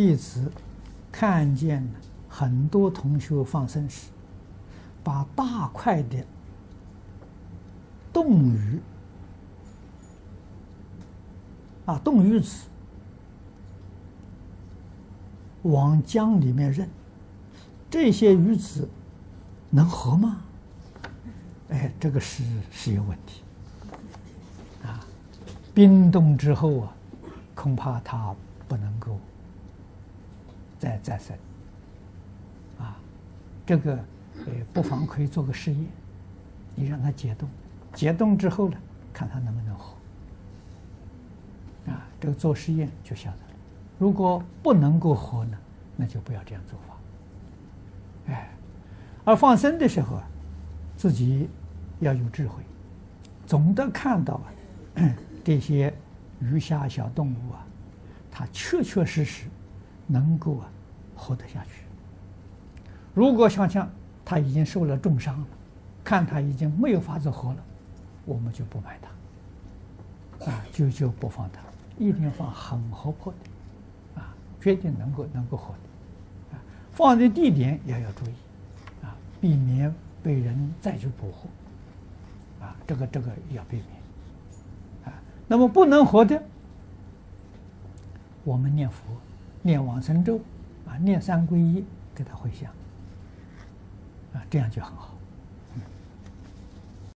弟子看见很多同学放生时，把大块的冻鱼啊冻鱼子往江里面扔，这些鱼子能活吗？哎，这个是是有问题啊！冰冻之后啊，恐怕它不能够。再再生，啊，这个呃，不妨可以做个试验，你让它解冻，解冻之后呢，看它能不能活。啊，这个做实验就晓得了。如果不能够活呢，那就不要这样做法。哎，而放生的时候啊，自己要有智慧，总得看到啊，这些鱼虾小动物啊，它确确实实。能够啊，活得下去。如果想想他已经受了重伤了，看他已经没有法子活了，我们就不买他，啊，就就不放他，一定放很活泼的，啊，决定能够能够活的，啊，放的地点也要注意，啊，避免被人再去捕获，啊，这个这个要避免，啊，那么不能活的，我们念佛。念往生咒，啊，念三皈依，给他回向，啊，这样就很好。